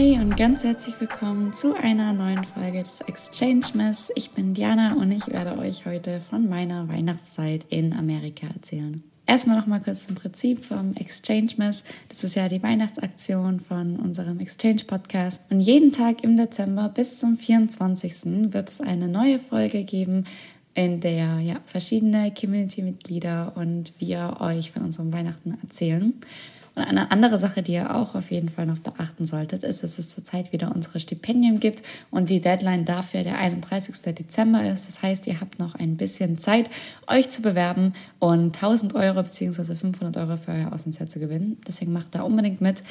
Hey und ganz herzlich willkommen zu einer neuen Folge des Exchange Mess. Ich bin Diana und ich werde euch heute von meiner Weihnachtszeit in Amerika erzählen. Erstmal noch mal kurz zum Prinzip vom Exchange Mess. Das ist ja die Weihnachtsaktion von unserem Exchange Podcast. Und jeden Tag im Dezember bis zum 24. wird es eine neue Folge geben, in der ja verschiedene Community-Mitglieder und wir euch von unserem Weihnachten erzählen. Und eine andere Sache, die ihr auch auf jeden Fall noch beachten solltet, ist, dass es zurzeit wieder unsere Stipendien gibt und die Deadline dafür der 31. Dezember ist. Das heißt, ihr habt noch ein bisschen Zeit, euch zu bewerben und 1000 Euro bzw. 500 Euro für euer Auslandsjahr zu gewinnen. Deswegen macht da unbedingt mit.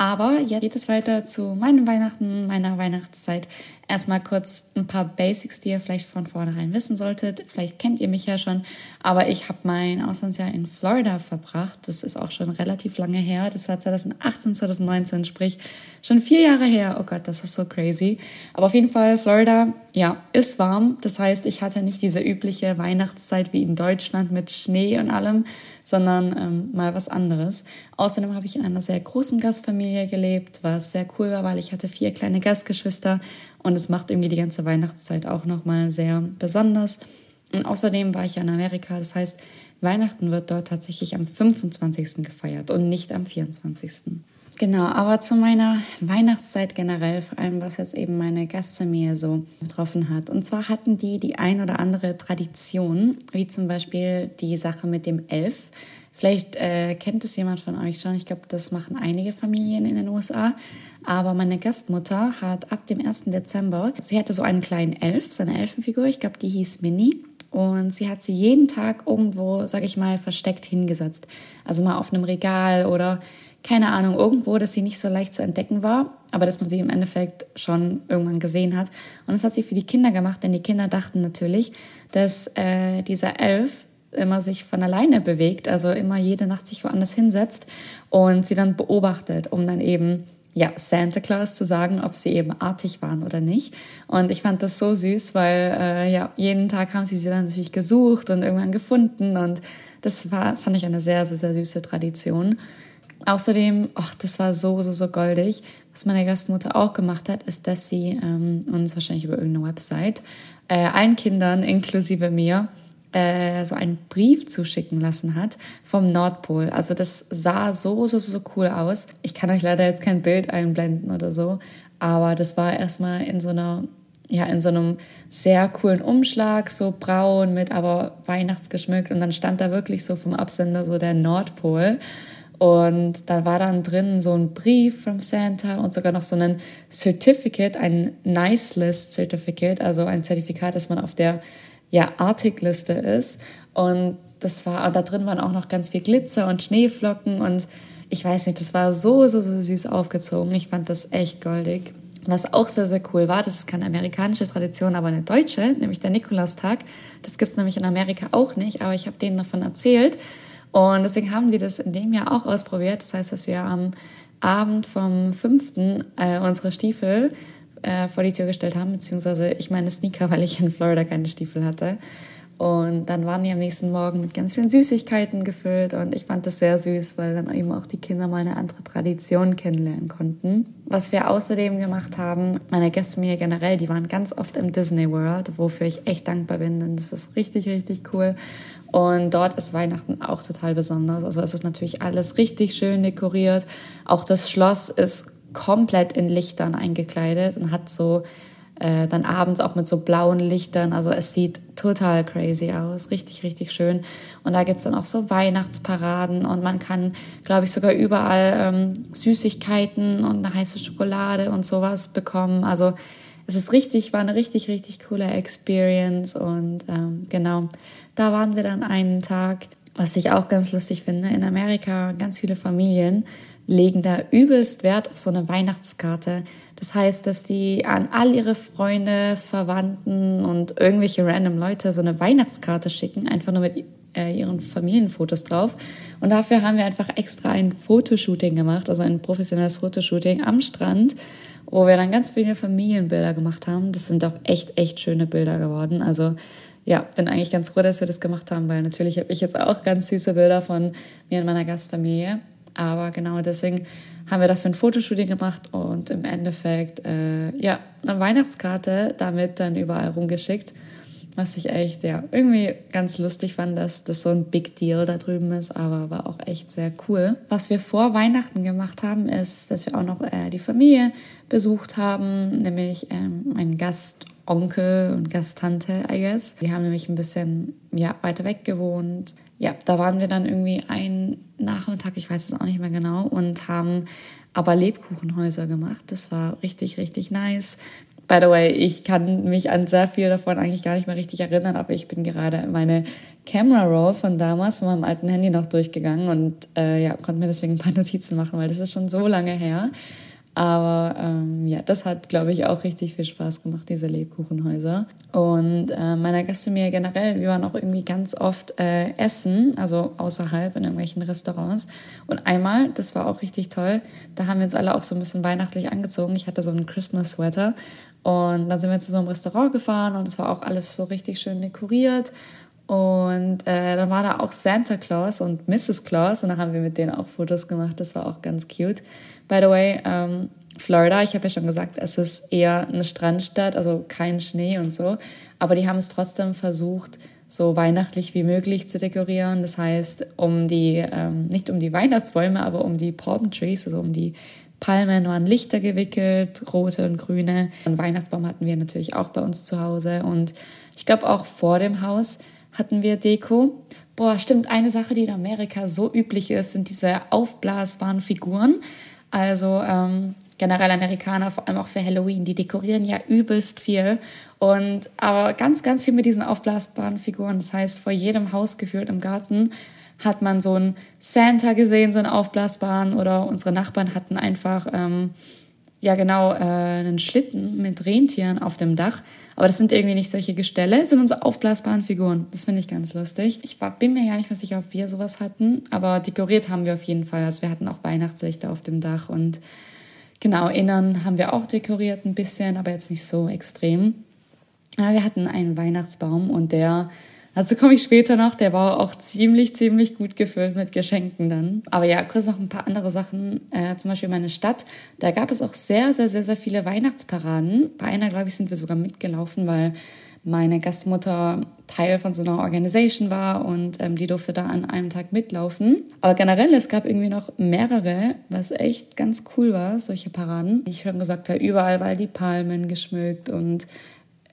Aber jetzt geht es weiter zu meinem Weihnachten, meiner Weihnachtszeit. Erstmal kurz ein paar Basics, die ihr vielleicht von vornherein wissen solltet. Vielleicht kennt ihr mich ja schon, aber ich habe mein Auslandsjahr in Florida verbracht. Das ist auch schon relativ lange her. Das war 2018, 2019, sprich schon vier Jahre her. Oh Gott, das ist so crazy. Aber auf jeden Fall, Florida, ja, ist warm. Das heißt, ich hatte nicht diese übliche Weihnachtszeit wie in Deutschland mit Schnee und allem, sondern ähm, mal was anderes. Außerdem habe ich in einer sehr großen Gastfamilie gelebt, was sehr cool war, weil ich hatte vier kleine Gastgeschwister und es macht irgendwie die ganze Weihnachtszeit auch nochmal sehr besonders. Und außerdem war ich in Amerika, das heißt, Weihnachten wird dort tatsächlich am 25. gefeiert und nicht am 24. Genau, aber zu meiner Weihnachtszeit generell, vor allem was jetzt eben meine Gastfamilie so betroffen hat. Und zwar hatten die die ein oder andere Tradition, wie zum Beispiel die Sache mit dem Elf. Vielleicht äh, kennt es jemand von euch schon. Ich glaube, das machen einige Familien in den USA. Aber meine Gastmutter hat ab dem 1. Dezember, sie hatte so einen kleinen Elf, so eine Elfenfigur. Ich glaube, die hieß Minnie. Und sie hat sie jeden Tag irgendwo, sag ich mal, versteckt hingesetzt. Also mal auf einem Regal oder keine Ahnung, irgendwo, dass sie nicht so leicht zu entdecken war, aber dass man sie im Endeffekt schon irgendwann gesehen hat. Und das hat sie für die Kinder gemacht, denn die Kinder dachten natürlich, dass äh, dieser Elf immer sich von alleine bewegt, also immer jede Nacht sich woanders hinsetzt und sie dann beobachtet, um dann eben ja, Santa Claus zu sagen, ob sie eben artig waren oder nicht. Und ich fand das so süß, weil äh, ja, jeden Tag haben sie sie dann natürlich gesucht und irgendwann gefunden und das war, fand ich eine sehr, sehr, sehr süße Tradition. Außerdem, ach, das war so, so, so goldig. Was meine Gastmutter auch gemacht hat, ist, dass sie ähm, uns wahrscheinlich über irgendeine Website äh, allen Kindern, inklusive mir, äh, so einen Brief zuschicken lassen hat vom Nordpol. Also das sah so, so, so cool aus. Ich kann euch leider jetzt kein Bild einblenden oder so, aber das war erstmal in so einer ja, in so einem sehr coolen Umschlag, so braun mit aber weihnachtsgeschmückt und dann stand da wirklich so vom Absender so der Nordpol und da war dann drin so ein Brief from Santa und sogar noch so ein Certificate, ein Nice List Certificate, also ein Zertifikat, dass man auf der ja, Artikliste ist. Und das war, da drin waren auch noch ganz viel Glitzer und Schneeflocken und ich weiß nicht, das war so, so, so süß aufgezogen. Ich fand das echt goldig. Was auch sehr, sehr cool war, das ist keine amerikanische Tradition, aber eine deutsche, nämlich der Nikolaustag. Das gibt's nämlich in Amerika auch nicht, aber ich habe denen davon erzählt. Und deswegen haben die das in dem Jahr auch ausprobiert. Das heißt, dass wir am Abend vom 5. Äh, unsere Stiefel äh, vor die Tür gestellt haben, beziehungsweise ich meine Sneaker, weil ich in Florida keine Stiefel hatte. Und dann waren die am nächsten Morgen mit ganz vielen Süßigkeiten gefüllt und ich fand das sehr süß, weil dann eben auch die Kinder mal eine andere Tradition kennenlernen konnten. Was wir außerdem gemacht haben, meine Gäste mir generell, die waren ganz oft im Disney World, wofür ich echt dankbar bin, denn das ist richtig, richtig cool. Und dort ist Weihnachten auch total besonders. Also es ist natürlich alles richtig schön dekoriert. Auch das Schloss ist komplett in Lichtern eingekleidet und hat so äh, dann abends auch mit so blauen Lichtern. Also es sieht total crazy aus, richtig, richtig schön. Und da gibt's dann auch so Weihnachtsparaden und man kann, glaube ich, sogar überall ähm, Süßigkeiten und eine heiße Schokolade und sowas bekommen. Also es ist richtig, war eine richtig, richtig coole Experience und ähm, genau, da waren wir dann einen Tag, was ich auch ganz lustig finde. In Amerika ganz viele Familien legen da übelst Wert auf so eine Weihnachtskarte. Das heißt, dass die an all ihre Freunde, Verwandten und irgendwelche random Leute so eine Weihnachtskarte schicken, einfach nur mit äh, ihren Familienfotos drauf. Und dafür haben wir einfach extra ein Fotoshooting gemacht, also ein professionelles Fotoshooting am Strand, wo wir dann ganz viele Familienbilder gemacht haben. Das sind auch echt, echt schöne Bilder geworden. Also ja, bin eigentlich ganz froh, dass wir das gemacht haben, weil natürlich habe ich jetzt auch ganz süße Bilder von mir und meiner Gastfamilie. Aber genau deswegen haben wir dafür ein Fotoshooting gemacht und im Endeffekt äh, ja eine Weihnachtskarte damit dann überall rumgeschickt was ich echt, ja, irgendwie ganz lustig fand, dass das so ein Big Deal da drüben ist, aber war auch echt sehr cool. Was wir vor Weihnachten gemacht haben, ist, dass wir auch noch äh, die Familie besucht haben, nämlich ähm, meinen Gastonkel und Gasttante, I guess. Die haben nämlich ein bisschen, ja, weiter weg gewohnt. Ja, da waren wir dann irgendwie einen Nachmittag, ich weiß es auch nicht mehr genau, und haben aber Lebkuchenhäuser gemacht. Das war richtig, richtig nice. By the way, ich kann mich an sehr viel davon eigentlich gar nicht mehr richtig erinnern, aber ich bin gerade meine Camera Roll von damals von meinem alten Handy noch durchgegangen und äh, ja, konnte mir deswegen ein paar Notizen machen, weil das ist schon so lange her. Aber ähm, ja, das hat, glaube ich, auch richtig viel Spaß gemacht, diese Lebkuchenhäuser. Und äh, meiner mir generell, wir waren auch irgendwie ganz oft äh, essen, also außerhalb in irgendwelchen Restaurants. Und einmal, das war auch richtig toll, da haben wir uns alle auch so ein bisschen weihnachtlich angezogen. Ich hatte so einen Christmas-Sweater und dann sind wir zu so einem Restaurant gefahren und es war auch alles so richtig schön dekoriert. Und äh, dann war da auch Santa Claus und Mrs. Claus und dann haben wir mit denen auch Fotos gemacht. Das war auch ganz cute. By the way, ähm, Florida, ich habe ja schon gesagt, es ist eher eine Strandstadt, also kein Schnee und so. Aber die haben es trotzdem versucht, so weihnachtlich wie möglich zu dekorieren. Das heißt, um die, ähm, nicht um die Weihnachtsbäume, aber um die Palm Trees, also um die Palmen waren Lichter gewickelt, rote und grüne. Einen Weihnachtsbaum hatten wir natürlich auch bei uns zu Hause. Und ich glaube auch vor dem Haus hatten wir Deko. Boah, stimmt, eine Sache, die in Amerika so üblich ist, sind diese aufblasbaren Figuren. Also ähm, generell Amerikaner, vor allem auch für Halloween, die dekorieren ja übelst viel. Und aber ganz, ganz viel mit diesen aufblasbaren Figuren. Das heißt, vor jedem Haus gefühlt im Garten hat man so einen Santa gesehen, so einen aufblasbaren, oder unsere Nachbarn hatten einfach, ähm, ja genau, äh, einen Schlitten mit Rentieren auf dem Dach. Aber das sind irgendwie nicht solche Gestelle, sondern so aufblasbaren Figuren. Das finde ich ganz lustig. Ich war, bin mir gar nicht mehr sicher, ob wir sowas hatten, aber dekoriert haben wir auf jeden Fall. Also wir hatten auch Weihnachtslichter auf dem Dach und genau, innen haben wir auch dekoriert ein bisschen, aber jetzt nicht so extrem. Ja, wir hatten einen Weihnachtsbaum und der Dazu komme ich später noch. Der war auch ziemlich, ziemlich gut gefüllt mit Geschenken dann. Aber ja, kurz noch ein paar andere Sachen. Äh, zum Beispiel meine Stadt. Da gab es auch sehr, sehr, sehr, sehr viele Weihnachtsparaden. Bei einer, glaube ich, sind wir sogar mitgelaufen, weil meine Gastmutter Teil von so einer Organisation war und ähm, die durfte da an einem Tag mitlaufen. Aber generell, es gab irgendwie noch mehrere, was echt ganz cool war, solche Paraden. Wie ich schon gesagt habe, überall war die Palmen geschmückt und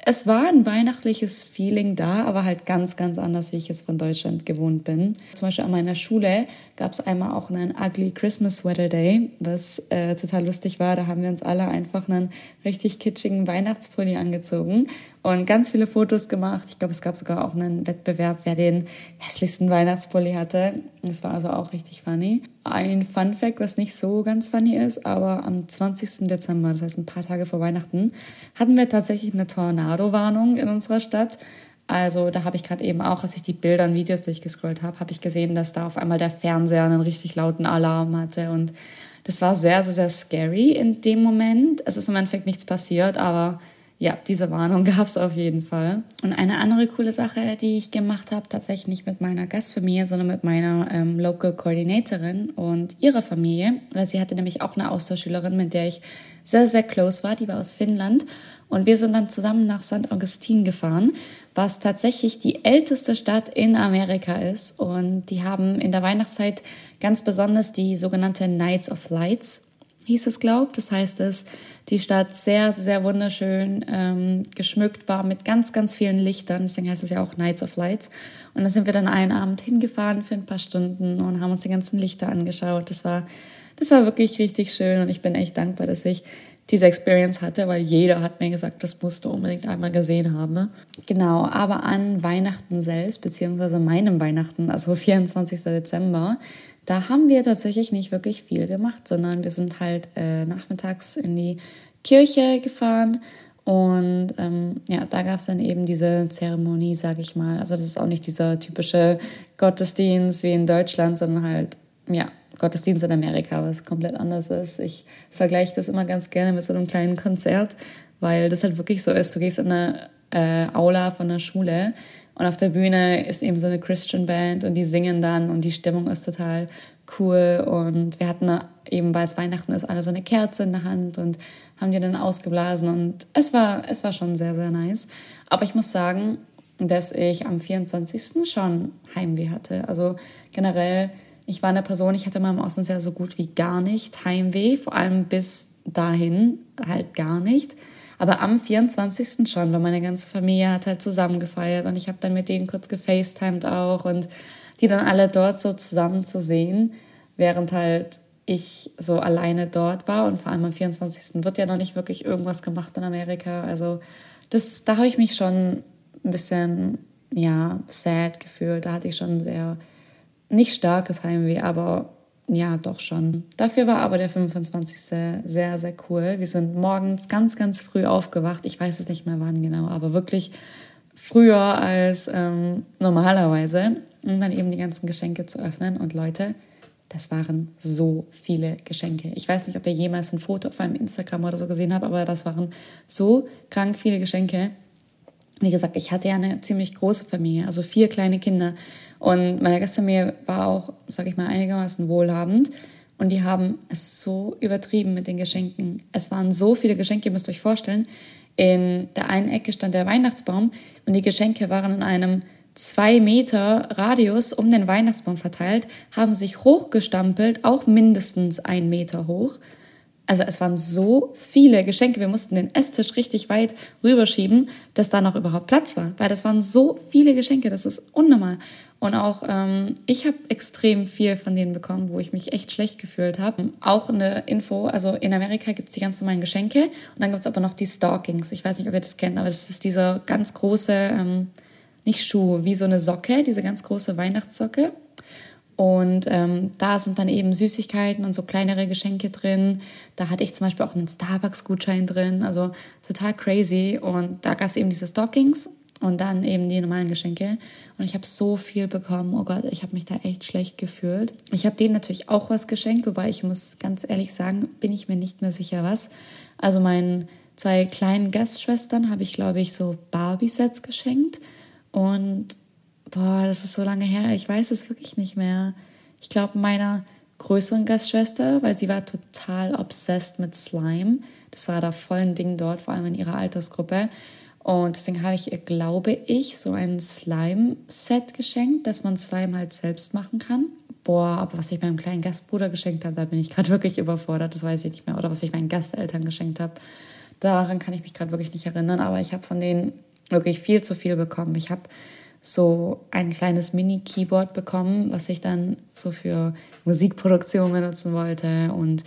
es war ein weihnachtliches Feeling da, aber halt ganz, ganz anders, wie ich es von Deutschland gewohnt bin. Zum Beispiel an meiner Schule gab es einmal auch einen Ugly Christmas Sweater Day, was äh, total lustig war. Da haben wir uns alle einfach einen richtig kitschigen Weihnachtspulli angezogen und ganz viele Fotos gemacht. Ich glaube, es gab sogar auch einen Wettbewerb, wer den hässlichsten Weihnachtspulli hatte. Das war also auch richtig funny. Ein Fun Fact, was nicht so ganz funny ist, aber am 20. Dezember, das heißt ein paar Tage vor Weihnachten, hatten wir tatsächlich eine Tornado-Warnung in unserer Stadt. Also da habe ich gerade eben auch, als ich die Bilder und Videos durchgescrollt habe, habe ich gesehen, dass da auf einmal der Fernseher einen richtig lauten Alarm hatte und das war sehr, sehr, sehr scary in dem Moment. Es ist im Endeffekt nichts passiert, aber ja, diese Warnung gab es auf jeden Fall. Und eine andere coole Sache, die ich gemacht habe, tatsächlich nicht mit meiner Gastfamilie, sondern mit meiner ähm, Local Coordinatorin und ihrer Familie, weil sie hatte nämlich auch eine Austauschschülerin, mit der ich sehr, sehr close war, die war aus Finnland. Und wir sind dann zusammen nach St. Augustin gefahren, was tatsächlich die älteste Stadt in Amerika ist. Und die haben in der Weihnachtszeit ganz besonders die sogenannte Nights of Lights hieß es, glaubt. Das heißt, dass die Stadt sehr, sehr wunderschön ähm, geschmückt war mit ganz, ganz vielen Lichtern. Deswegen heißt es ja auch Nights of Lights. Und dann sind wir dann einen Abend hingefahren für ein paar Stunden und haben uns die ganzen Lichter angeschaut. Das war, das war wirklich richtig schön und ich bin echt dankbar, dass ich diese Experience hatte, weil jeder hat mir gesagt, das musst du unbedingt einmal gesehen haben. Genau, aber an Weihnachten selbst, beziehungsweise meinem Weihnachten, also 24. Dezember, da haben wir tatsächlich nicht wirklich viel gemacht, sondern wir sind halt äh, nachmittags in die Kirche gefahren und ähm, ja, da gab es dann eben diese Zeremonie, sag ich mal. Also das ist auch nicht dieser typische Gottesdienst wie in Deutschland, sondern halt, ja, Gottesdienst in Amerika, was komplett anders ist. Ich vergleiche das immer ganz gerne mit so einem kleinen Konzert, weil das halt wirklich so ist. Du gehst in eine äh, Aula von der Schule und auf der Bühne ist eben so eine Christian Band und die singen dann und die Stimmung ist total cool. Und wir hatten eben, weil es Weihnachten ist, alle so eine Kerze in der Hand und haben die dann ausgeblasen. Und es war, es war schon sehr, sehr nice. Aber ich muss sagen, dass ich am 24. schon Heimweh hatte. Also generell ich war eine Person, ich hatte in meinem Auslandsjahr so gut wie gar nicht Heimweh, vor allem bis dahin halt gar nicht. Aber am 24. schon, weil meine ganze Familie hat halt zusammen gefeiert und ich habe dann mit denen kurz gefacetimed auch und die dann alle dort so zusammen zu sehen, während halt ich so alleine dort war und vor allem am 24. wird ja noch nicht wirklich irgendwas gemacht in Amerika. Also das, da habe ich mich schon ein bisschen, ja, sad gefühlt. Da hatte ich schon sehr nicht starkes Heimweh, aber ja, doch schon. Dafür war aber der 25. sehr, sehr cool. Wir sind morgens ganz, ganz früh aufgewacht. Ich weiß es nicht mehr wann genau, aber wirklich früher als ähm, normalerweise, um dann eben die ganzen Geschenke zu öffnen. Und Leute, das waren so viele Geschenke. Ich weiß nicht, ob ihr jemals ein Foto auf meinem Instagram oder so gesehen habt, aber das waren so krank viele Geschenke. Wie gesagt, ich hatte ja eine ziemlich große Familie, also vier kleine Kinder. Und meine Gastfamilie war auch, sag ich mal, einigermaßen wohlhabend. Und die haben es so übertrieben mit den Geschenken. Es waren so viele Geschenke, ihr müsst euch vorstellen. In der einen Ecke stand der Weihnachtsbaum und die Geschenke waren in einem zwei Meter Radius um den Weihnachtsbaum verteilt, haben sich hochgestampelt, auch mindestens ein Meter hoch. Also es waren so viele Geschenke. Wir mussten den Esstisch richtig weit rüberschieben, dass da noch überhaupt Platz war. Weil das waren so viele Geschenke, das ist unnormal. Und auch ähm, ich habe extrem viel von denen bekommen, wo ich mich echt schlecht gefühlt habe. Auch eine Info, also in Amerika gibt's die ganz normalen Geschenke und dann gibt's aber noch die Stockings. Ich weiß nicht, ob ihr das kennt, aber das ist dieser ganz große, ähm, nicht Schuh, wie so eine Socke, diese ganz große Weihnachtssocke. Und ähm, da sind dann eben Süßigkeiten und so kleinere Geschenke drin. Da hatte ich zum Beispiel auch einen Starbucks-Gutschein drin, also total crazy. Und da gab es eben diese Stockings und dann eben die normalen Geschenke. Und ich habe so viel bekommen. Oh Gott, ich habe mich da echt schlecht gefühlt. Ich habe denen natürlich auch was geschenkt, wobei ich muss ganz ehrlich sagen, bin ich mir nicht mehr sicher was. Also meinen zwei kleinen Gastschwestern habe ich, glaube ich, so Barbie-Sets geschenkt. Und boah, das ist so lange her, ich weiß es wirklich nicht mehr. Ich glaube, meiner größeren Gastschwester, weil sie war total obsessed mit Slime. Das war da voll ein Ding dort, vor allem in ihrer Altersgruppe. Und deswegen habe ich ihr, glaube ich, so ein Slime-Set geschenkt, dass man Slime halt selbst machen kann. Boah, aber was ich meinem kleinen Gastbruder geschenkt habe, da bin ich gerade wirklich überfordert, das weiß ich nicht mehr. Oder was ich meinen Gasteltern geschenkt habe, daran kann ich mich gerade wirklich nicht erinnern. Aber ich habe von denen wirklich viel zu viel bekommen. Ich habe so ein kleines Mini-Keyboard bekommen, was ich dann so für Musikproduktion benutzen wollte und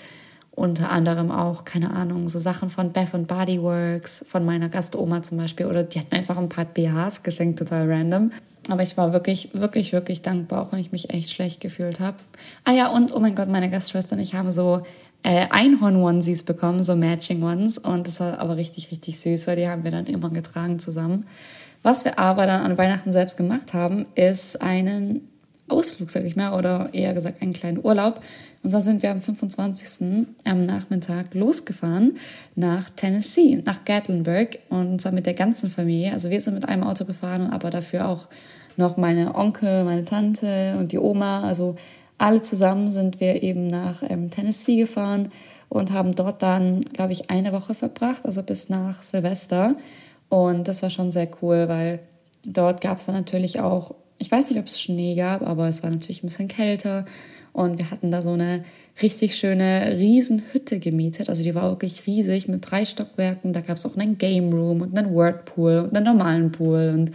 unter anderem auch, keine Ahnung, so Sachen von Beth und Body Works, von meiner Gastoma zum Beispiel, oder die hat mir einfach ein paar BHs geschenkt, total random. Aber ich war wirklich, wirklich, wirklich dankbar, auch wenn ich mich echt schlecht gefühlt habe. Ah ja, und oh mein Gott, meine Gastschwester und ich haben so äh, Einhorn-Onesies bekommen, so Matching Ones. Und das war aber richtig, richtig süß, weil die haben wir dann immer getragen zusammen. Was wir aber dann an Weihnachten selbst gemacht haben, ist einen Ausflug, sag ich mal, oder eher gesagt einen kleinen Urlaub. Und zwar sind wir am 25. am Nachmittag losgefahren nach Tennessee, nach Gatlinburg und zwar mit der ganzen Familie. Also wir sind mit einem Auto gefahren, aber dafür auch noch meine Onkel, meine Tante und die Oma. Also alle zusammen sind wir eben nach ähm, Tennessee gefahren und haben dort dann, glaube ich, eine Woche verbracht, also bis nach Silvester. Und das war schon sehr cool, weil dort gab es dann natürlich auch, ich weiß nicht, ob es Schnee gab, aber es war natürlich ein bisschen kälter. Und wir hatten da so eine richtig schöne Riesenhütte gemietet. Also die war wirklich riesig mit drei Stockwerken. Da gab es auch einen Game Room und einen Wordpool und einen normalen Pool. Und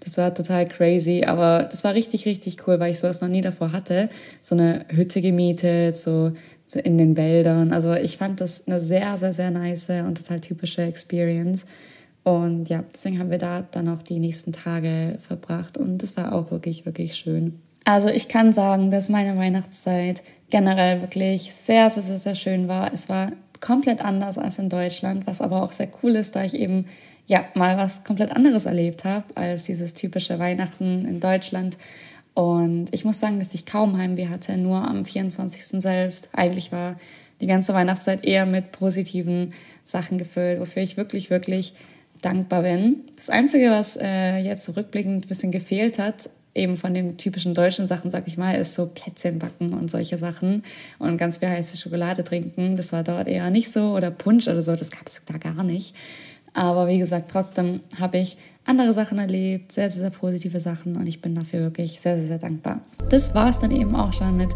das war total crazy. Aber das war richtig, richtig cool, weil ich sowas noch nie davor hatte. So eine Hütte gemietet, so so in den Wäldern. Also ich fand das eine sehr, sehr, sehr nice und total typische Experience. Und ja, deswegen haben wir da dann auch die nächsten Tage verbracht und das war auch wirklich, wirklich schön. Also ich kann sagen, dass meine Weihnachtszeit generell wirklich sehr, sehr, sehr, sehr schön war. Es war komplett anders als in Deutschland, was aber auch sehr cool ist, da ich eben ja mal was komplett anderes erlebt habe als dieses typische Weihnachten in Deutschland. Und ich muss sagen, dass ich kaum Heimweh hatte, nur am 24. selbst. Eigentlich war die ganze Weihnachtszeit eher mit positiven Sachen gefüllt, wofür ich wirklich, wirklich dankbar bin. Das Einzige, was äh, jetzt rückblickend ein bisschen gefehlt hat, eben von den typischen deutschen Sachen, sag ich mal, ist so Plätzchen backen und solche Sachen und ganz viel heiße Schokolade trinken. Das war dort eher nicht so oder Punsch oder so, das gab es da gar nicht. Aber wie gesagt, trotzdem habe ich andere Sachen erlebt, sehr, sehr, sehr positive Sachen und ich bin dafür wirklich sehr, sehr, sehr dankbar. Das war es dann eben auch schon mit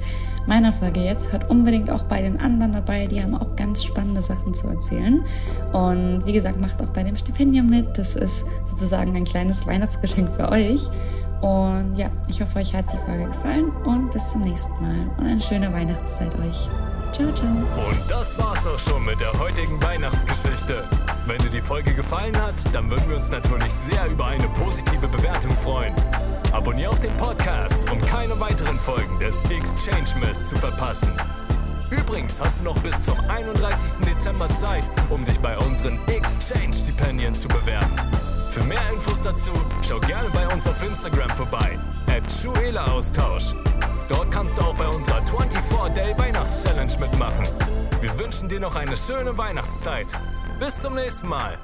meiner Folge jetzt. Hört unbedingt auch bei den anderen dabei, die haben auch ganz spannende Sachen zu erzählen. Und wie gesagt, macht auch bei dem Stipendium mit. Das ist sozusagen ein kleines Weihnachtsgeschenk für euch. Und ja, ich hoffe, euch hat die Folge gefallen und bis zum nächsten Mal und eine schöne Weihnachtszeit euch. Ciao, ciao. Und das war's auch schon mit der heutigen Weihnachtsgeschichte. Wenn dir die Folge gefallen hat, dann würden wir uns natürlich sehr über eine positive Bewertung freuen. Abonnier auch den Podcast, um keine weiteren Folgen des Exchange Mess zu verpassen. Übrigens hast du noch bis zum 31. Dezember Zeit, um dich bei unseren Exchange-Stipendien zu bewerben. Für mehr Infos dazu schau gerne bei uns auf Instagram vorbei, at Austausch. Dort kannst du auch bei unserer 24-Day Weihnachts-Challenge mitmachen. Wir wünschen dir noch eine schöne Weihnachtszeit. Bis zum nächsten Mal.